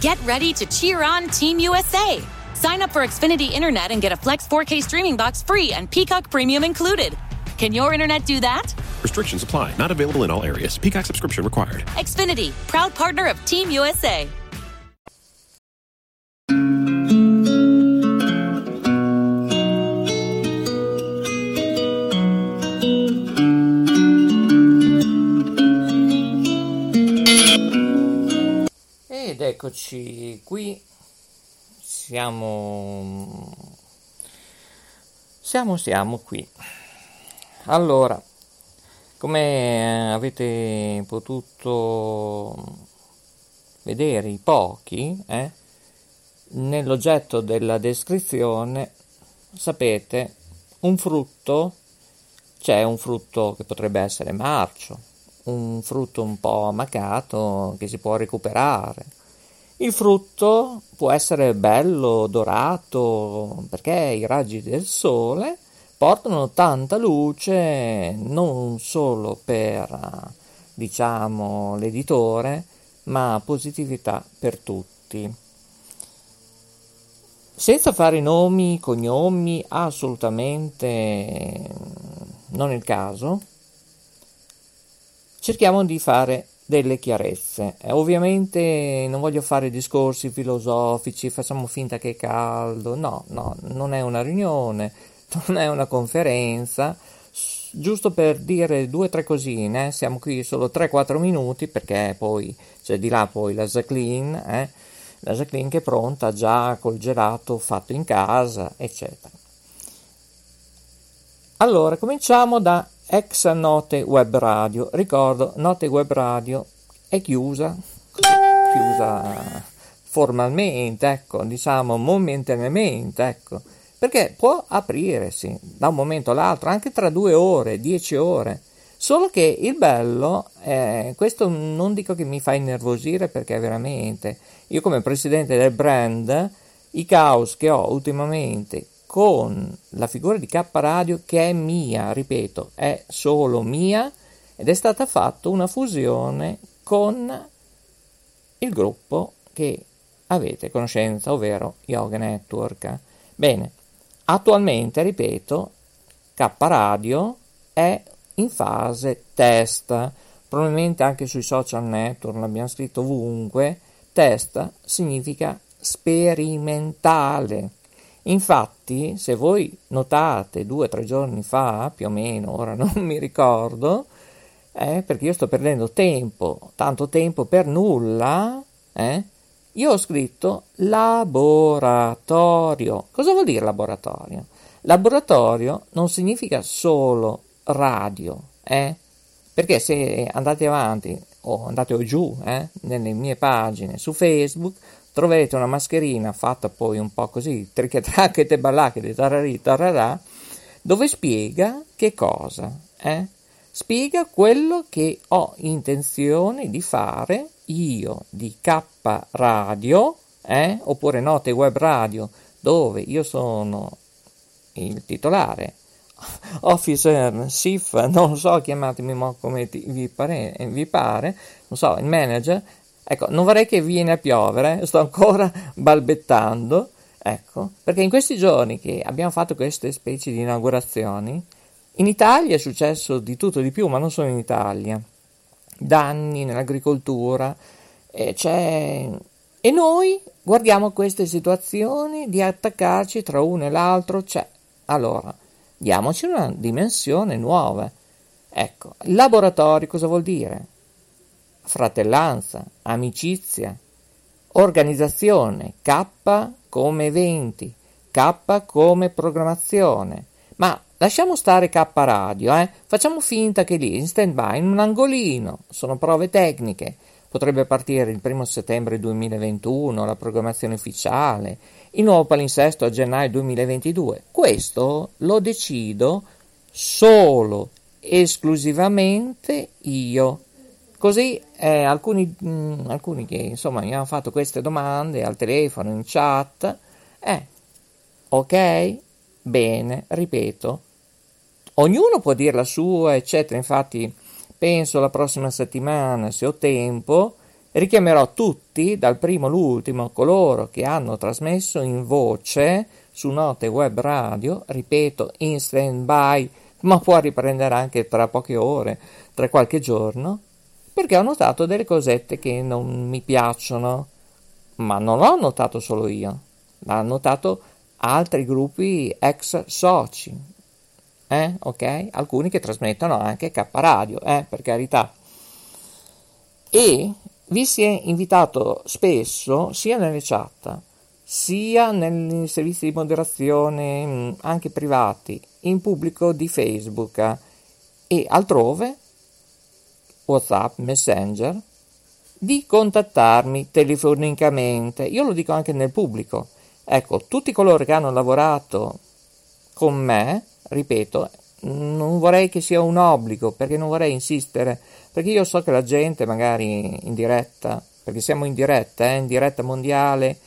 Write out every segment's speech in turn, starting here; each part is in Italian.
Get ready to cheer on Team USA. Sign up for Xfinity Internet and get a Flex 4K streaming box free and Peacock Premium included. Can your internet do that? Restrictions apply. Not available in all areas. Peacock subscription required. Xfinity, proud partner of Team USA. Eccoci qui, siamo, siamo, siamo qui. Allora, come avete potuto vedere i pochi, eh, nell'oggetto della descrizione sapete un frutto, c'è un frutto che potrebbe essere marcio, un frutto un po' amacato che si può recuperare. Il frutto può essere bello, dorato, perché i raggi del sole portano tanta luce non solo per, diciamo, l'editore, ma positività per tutti. Senza fare nomi, cognomi, assolutamente non è il caso, cerchiamo di fare delle chiarezze. Eh, ovviamente non voglio fare discorsi filosofici, facciamo finta che è caldo, no, no, non è una riunione, non è una conferenza, giusto per dire due o tre cosine, siamo qui solo 3-4 minuti perché poi c'è di là poi la Jacqueline, eh, la Jacqueline che è pronta già col gelato fatto in casa, eccetera. Allora, cominciamo da ex Note Web Radio. Ricordo, Note Web Radio è chiusa, chiusa formalmente, ecco, diciamo momentaneamente, ecco, perché può aprirsi da un momento all'altro, anche tra due ore, dieci ore. Solo che il bello, eh, questo non dico che mi fa innervosire perché veramente, io come presidente del brand, i caos che ho ultimamente con la figura di K Radio che è mia, ripeto, è solo mia ed è stata fatta una fusione con il gruppo che avete conoscenza, ovvero Yoga Network. Bene, attualmente, ripeto, K Radio è in fase test, probabilmente anche sui social network, l'abbiamo scritto ovunque, test significa sperimentale. Infatti, se voi notate due o tre giorni fa, più o meno, ora non mi ricordo, eh, perché io sto perdendo tempo, tanto tempo per nulla, eh, io ho scritto laboratorio. Cosa vuol dire laboratorio? Laboratorio non significa solo radio, eh? perché se andate avanti o andate giù eh, nelle mie pagine su Facebook troverete una mascherina fatta poi un po' così, trichetracchete ballacchete, tararì, tararà, dove spiega che cosa? Eh? Spiega quello che ho intenzione di fare io di K Radio, eh? oppure Note Web Radio, dove io sono il titolare, officer, SIF, non so, chiamatemi come vi pare, vi pare, non so, il manager, ecco, non vorrei che viene a piovere, sto ancora balbettando, ecco, perché in questi giorni che abbiamo fatto queste specie di inaugurazioni, in Italia è successo di tutto di più, ma non solo in Italia, danni nell'agricoltura, e, e noi guardiamo queste situazioni di attaccarci tra uno e l'altro, c'è. Allora, diamoci una dimensione nuova. Ecco, laboratorio cosa vuol dire? Fratellanza, amicizia, organizzazione, K come eventi, K come programmazione. Ma lasciamo stare K radio, eh? facciamo finta che lì in stand by, in un angolino, sono prove tecniche, potrebbe partire il 1 settembre 2021, la programmazione ufficiale, il nuovo palinsesto a gennaio 2022. Questo lo decido solo, esclusivamente io. Così eh, alcuni, mh, mm, alcuni, che insomma mi hanno fatto queste domande al telefono, in chat, eh, ok, bene, ripeto, ognuno può dire la sua, eccetera, infatti penso la prossima settimana, se ho tempo, richiamerò tutti, dal primo all'ultimo, coloro che hanno trasmesso in voce su note web radio, ripeto, in stand by, ma può riprendere anche tra poche ore, tra qualche giorno, perché ho notato delle cosette che non mi piacciono, ma non l'ho notato solo io, l'hanno notato altri gruppi ex soci, eh? ok? Alcuni che trasmettono anche K Radio, eh? per carità. E vi si è invitato spesso, sia nelle chat, sia nei servizi di moderazione, mm, anche privati, in pubblico di Facebook e altrove, WhatsApp, Messenger, di contattarmi telefonicamente. Io lo dico anche nel pubblico. Ecco, tutti coloro che hanno lavorato con me, ripeto, non vorrei che sia un obbligo, perché non vorrei insistere, perché io so che la gente magari in diretta, perché siamo in diretta, eh, in diretta mondiale,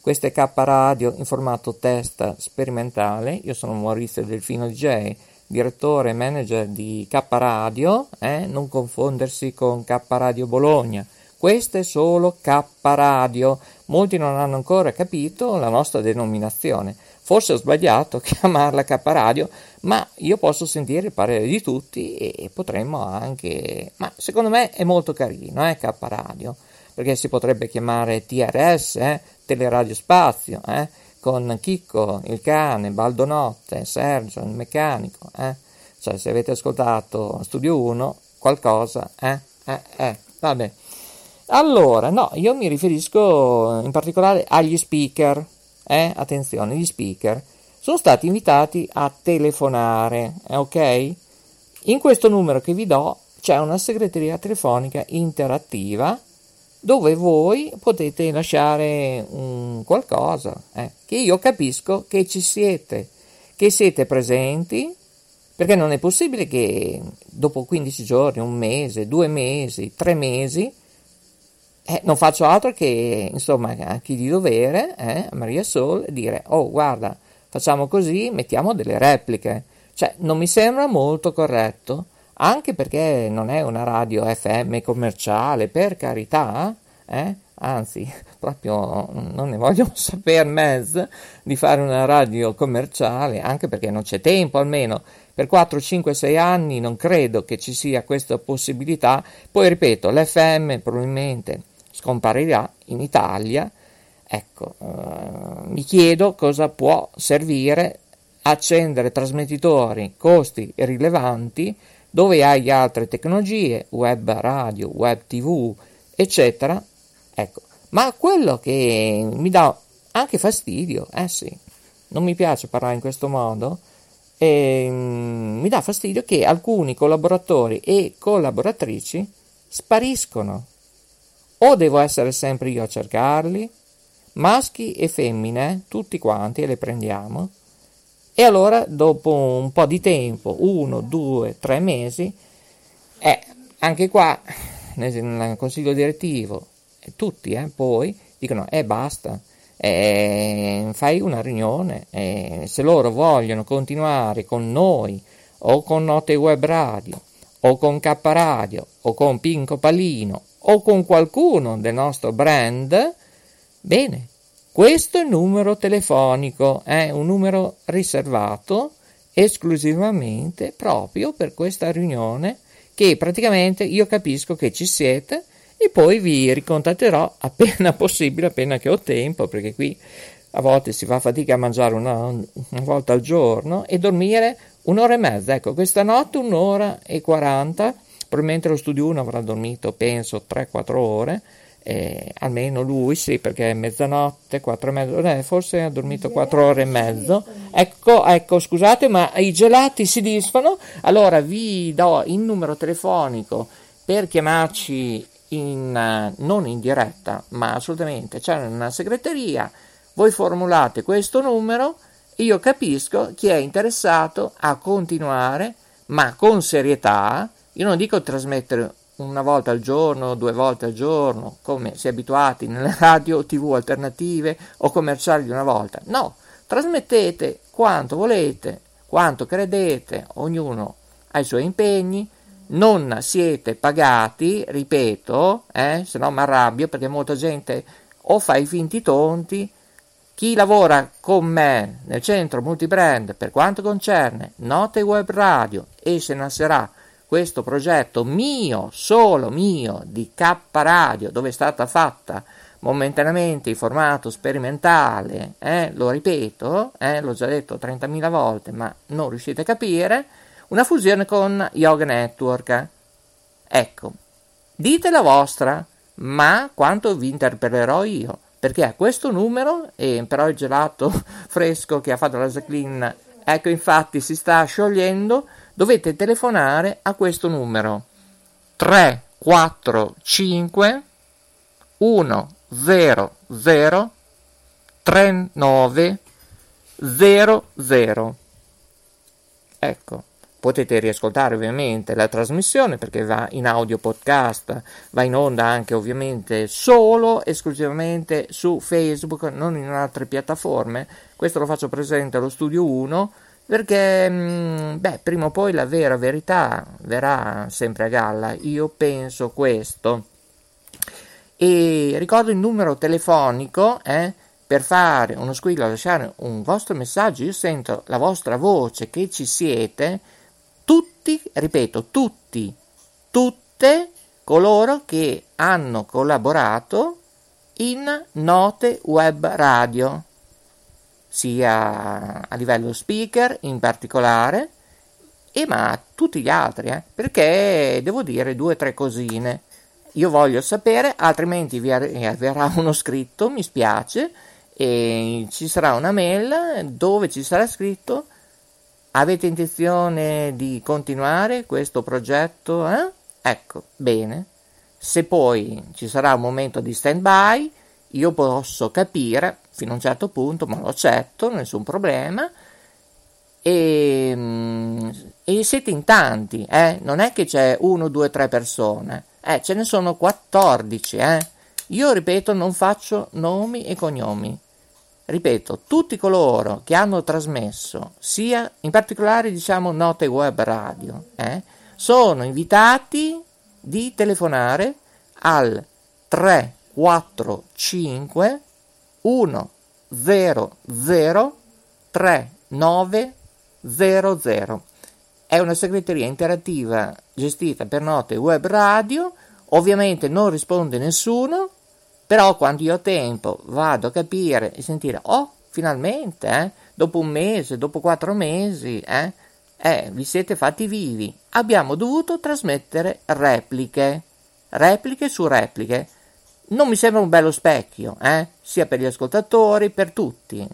questo è K Radio in formato test sperimentale, io sono Maurizio Delfino DJ, direttore e manager di K Radio, eh? non confondersi con K Radio Bologna. Questo è solo K Radio. Molti non hanno ancora capito la nostra denominazione. Forse ho sbagliato chiamarla K Radio, ma io posso sentire il parere di tutti e potremmo anche... Ma secondo me è molto carino, eh, K Radio, perché si potrebbe chiamare TRS, eh, Teleradio Spazio, eh? Con Chicco, il cane, Baldo Notte, Sergio, il meccanico, eh? Cioè, se avete ascoltato Studio 1, qualcosa, eh? Eh, eh, vabbè. Allora, no, io mi riferisco in particolare agli speaker, eh? Attenzione, gli speaker sono stati invitati a telefonare, eh, ok? In questo numero che vi do c'è una segreteria telefonica interattiva dove voi potete lasciare un qualcosa, eh, che io capisco che ci siete, che siete presenti, perché non è possibile che dopo 15 giorni, un mese, due mesi, tre mesi, eh, non faccio altro che, insomma, a chi di dovere, eh, a Maria Sol, dire, oh guarda, facciamo così, mettiamo delle repliche. Cioè, non mi sembra molto corretto anche perché non è una radio FM commerciale, per carità, eh? anzi, proprio non ne voglio sapere mezzo di fare una radio commerciale, anche perché non c'è tempo almeno. Per 4, 5, 6 anni non credo che ci sia questa possibilità. Poi ripeto, l'FM probabilmente scomparirà in Italia. Ecco, eh, mi chiedo cosa può servire accendere trasmettitori costi rilevanti dove hai altre tecnologie, web radio, web tv, eccetera. Ecco, ma quello che mi dà anche fastidio, eh sì, non mi piace parlare in questo modo, eh, mi dà fastidio che alcuni collaboratori e collaboratrici spariscono. O devo essere sempre io a cercarli, maschi e femmine, tutti quanti, e le prendiamo, e allora, dopo un po' di tempo, uno, due, tre mesi, eh, anche qua nel, consiglio direttivo, tutti eh, poi dicono: eh, basta, eh, fai una riunione. Eh, se loro vogliono continuare con noi, o con Note Web Radio, o con K Radio, o con Pinco Palino, o con qualcuno del nostro brand, bene, questo è il numero telefonico, è un numero riservato esclusivamente proprio per questa riunione che praticamente io capisco che ci siete e poi vi ricontatterò appena possibile, appena che ho tempo, perché qui a volte si fa fatica a mangiare una, una volta al giorno e dormire un'ora e mezza. Ecco, questa notte un'ora e quaranta, probabilmente lo studio 1 avrà dormito penso 3-4 ore eh, almeno lui sì perché è mezzanotte, quattro e mezzo, eh, forse ha dormito quattro ore e mezzo. Ecco, ecco, scusate, ma i gelati si disfano. Allora vi do il numero telefonico per chiamarci in, eh, non in diretta, ma assolutamente c'è una segreteria, voi formulate questo numero, io capisco chi è interessato a continuare, ma con serietà, io non dico trasmettere una volta al giorno, due volte al giorno, come si è abituati nelle radio tv alternative o commerciali di una volta. No, trasmettete quanto volete, quanto credete, ognuno ha i suoi impegni, non siete pagati, ripeto, eh, se no mi arrabbio perché molta gente o fa i finti tonti, chi lavora con me nel centro multibrand per quanto concerne note web radio e se nascerà questo progetto mio, solo mio, di K Radio, dove è stata fatta momentaneamente in formato sperimentale, eh, lo ripeto, eh, l'ho già detto 30.000 volte, ma non riuscite a capire, una fusione con Yoga Network. Ecco, dite la vostra, ma quanto vi interpellerò io? Perché a questo numero, e però il gelato fresco che ha fatto la Jacqueline, ecco infatti si sta sciogliendo, dovete telefonare a questo numero 345 100 3900. Ecco. Potete riascoltare ovviamente la trasmissione perché va in audio podcast, va in onda anche ovviamente solo esclusivamente su Facebook, non in altre piattaforme. Questo lo faccio presente allo studio 1 perché mm, beh, prima o poi la vera verità verrà sempre a galla. Io penso questo. E ricordo il numero telefonico, eh, per fare uno squillo, lasciare un vostro messaggio, io sento la vostra voce che ci siete tutti, ripeto, tutti, tutte coloro che hanno collaborato in Note Web Radio, sia a livello speaker in particolare, e ma tutti gli altri, eh, perché devo dire due o tre cosine. Io voglio sapere, altrimenti vi arriverà uno scritto, mi spiace, e ci sarà una mail dove ci sarà scritto Avete intenzione di continuare questo progetto? Eh? Ecco, bene. Se poi ci sarà un momento di stand by, io posso capire fino a un certo punto, ma lo accetto, nessun problema. E, mm, e siete in tanti, eh? non è che c'è uno, due, tre persone, eh, ce ne sono 14. Eh? Io ripeto, non faccio nomi e cognomi ripeto, tutti coloro che hanno trasmesso, sia in particolare diciamo note web radio, eh, sono invitati di telefonare al 345 100 3900. È una segreteria interattiva gestita per note web radio, ovviamente non risponde nessuno, però quando io ho tempo vado a capire e sentire, oh, finalmente, eh, dopo un mese, dopo quattro mesi, eh, eh, vi siete fatti vivi. Abbiamo dovuto trasmettere repliche, repliche su repliche. Non mi sembra un bello specchio, eh, sia per gli ascoltatori, per tutti.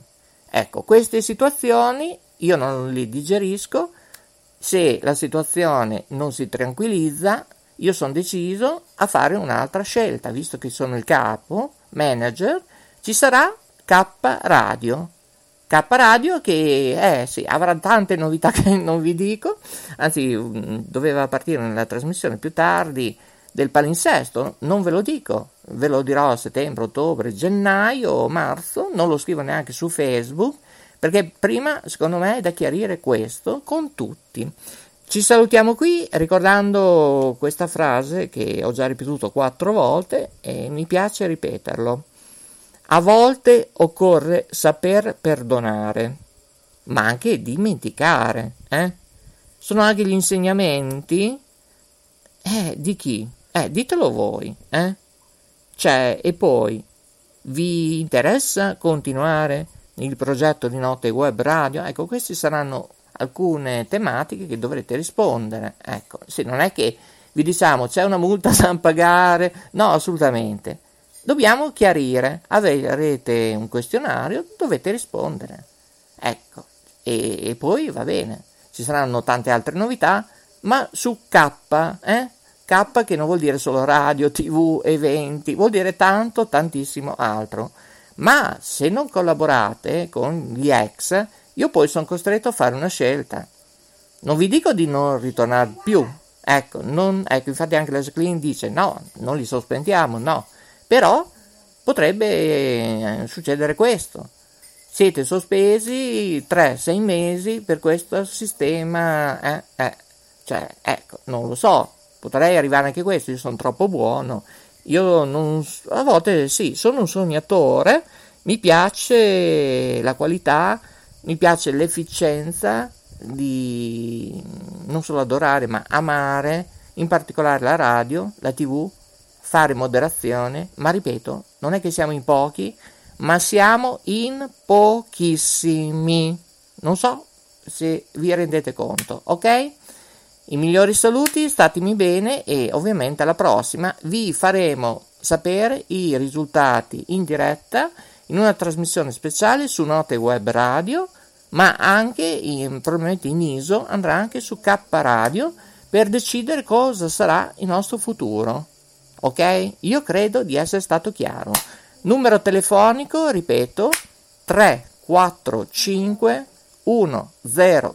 Ecco, queste situazioni io non le digerisco. Se la situazione non si tranquillizza, io sono deciso a fare un'altra scelta, visto che sono il capo, manager, ci sarà K Radio. K Radio che eh, sì, avrà tante novità che non vi dico, anzi mm, doveva partire nella trasmissione più tardi del palinsesto, non ve lo dico, ve lo dirò a settembre, ottobre, gennaio, marzo, non lo scrivo neanche su Facebook, perché prima secondo me è da chiarire questo con tutti. Ci salutiamo qui ricordando questa frase che ho già ripetuto quattro volte e mi piace ripeterlo. A volte occorre saper perdonare, ma anche dimenticare. Eh? Sono anche gli insegnamenti eh, di chi? Eh, ditelo voi. Eh? Cioè, e poi, vi interessa continuare il progetto di Notte Web Radio? Ecco, questi saranno alcune tematiche che dovrete rispondere. Ecco, se non è che vi diciamo c'è una multa da pagare, no, assolutamente. Dobbiamo chiarire, avrete un questionario, dovete rispondere. Ecco, e, e poi va bene, ci saranno tante altre novità, ma su K, eh? K che non vuol dire solo radio, tv, eventi, vuol dire tanto, tantissimo altro. Ma se non collaborate con gli ex, io poi sono costretto a fare una scelta. Non vi dico di non ritornare più, ecco, non, ecco infatti anche la Jacqueline dice no, non li sospendiamo, no, però potrebbe eh, succedere questo. Siete sospesi 3-6 mesi per questo sistema, eh, eh, cioè, ecco, non lo so, potrei arrivare anche a questo, io sono troppo buono, io non, a volte sì, sono un sognatore, mi piace la qualità, mi piace l'efficienza di non solo adorare ma amare, in particolare la radio, la tv, fare moderazione, ma ripeto, non è che siamo in pochi, ma siamo in pochissimi. Non so se vi rendete conto, ok? I migliori saluti, statemi bene e ovviamente alla prossima vi faremo sapere i risultati in diretta in una trasmissione speciale su Note Web Radio, ma anche in, probabilmente in ISO andrà anche su K Radio per decidere cosa sarà il nostro futuro. Ok? Io credo di essere stato chiaro. Numero telefonico, ripeto, 345 100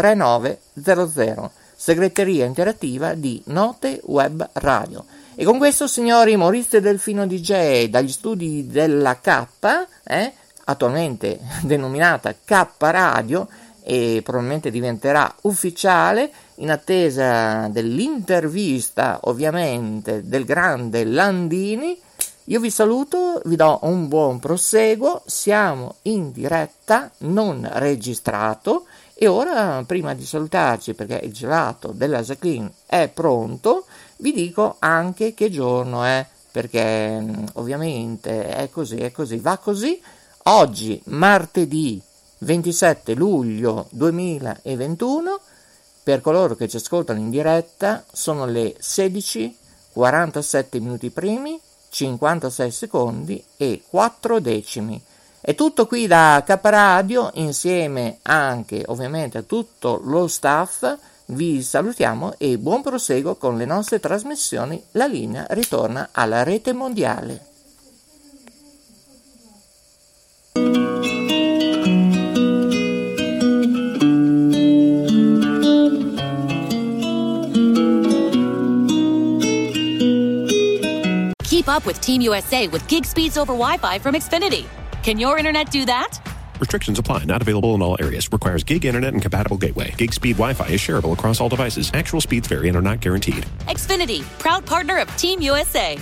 3900, segreteria interattiva di Note Web Radio. E con questo, signori, Maurizio Delfino DJ dagli studi della K, eh, attualmente denominata K Radio, e probabilmente diventerà ufficiale in attesa dell'intervista, ovviamente, del grande Landini. Io vi saluto, vi do un buon proseguo, siamo in diretta, non registrato e ora, prima di salutarci, perché il gelato della Jacqueline è pronto, vi dico anche che giorno è, perché mm, ovviamente è così, è così, va così. Oggi, martedì 27 luglio 2021, per coloro che ci ascoltano in diretta, sono le 16, 47 minuti primi, 56 secondi e 4 decimi. È tutto qui da Caparadio, insieme anche ovviamente a tutto lo staff. Vi salutiamo e buon proseguo con le nostre trasmissioni. La linea ritorna alla rete mondiale. Keep up with Team USA with gig speeds over Wi Fi from Xfinity. Can your internet do that? Restrictions apply. Not available in all areas. Requires gig internet and compatible gateway. Gig speed Wi-Fi is shareable across all devices. Actual speeds vary and are not guaranteed. Xfinity, proud partner of Team USA.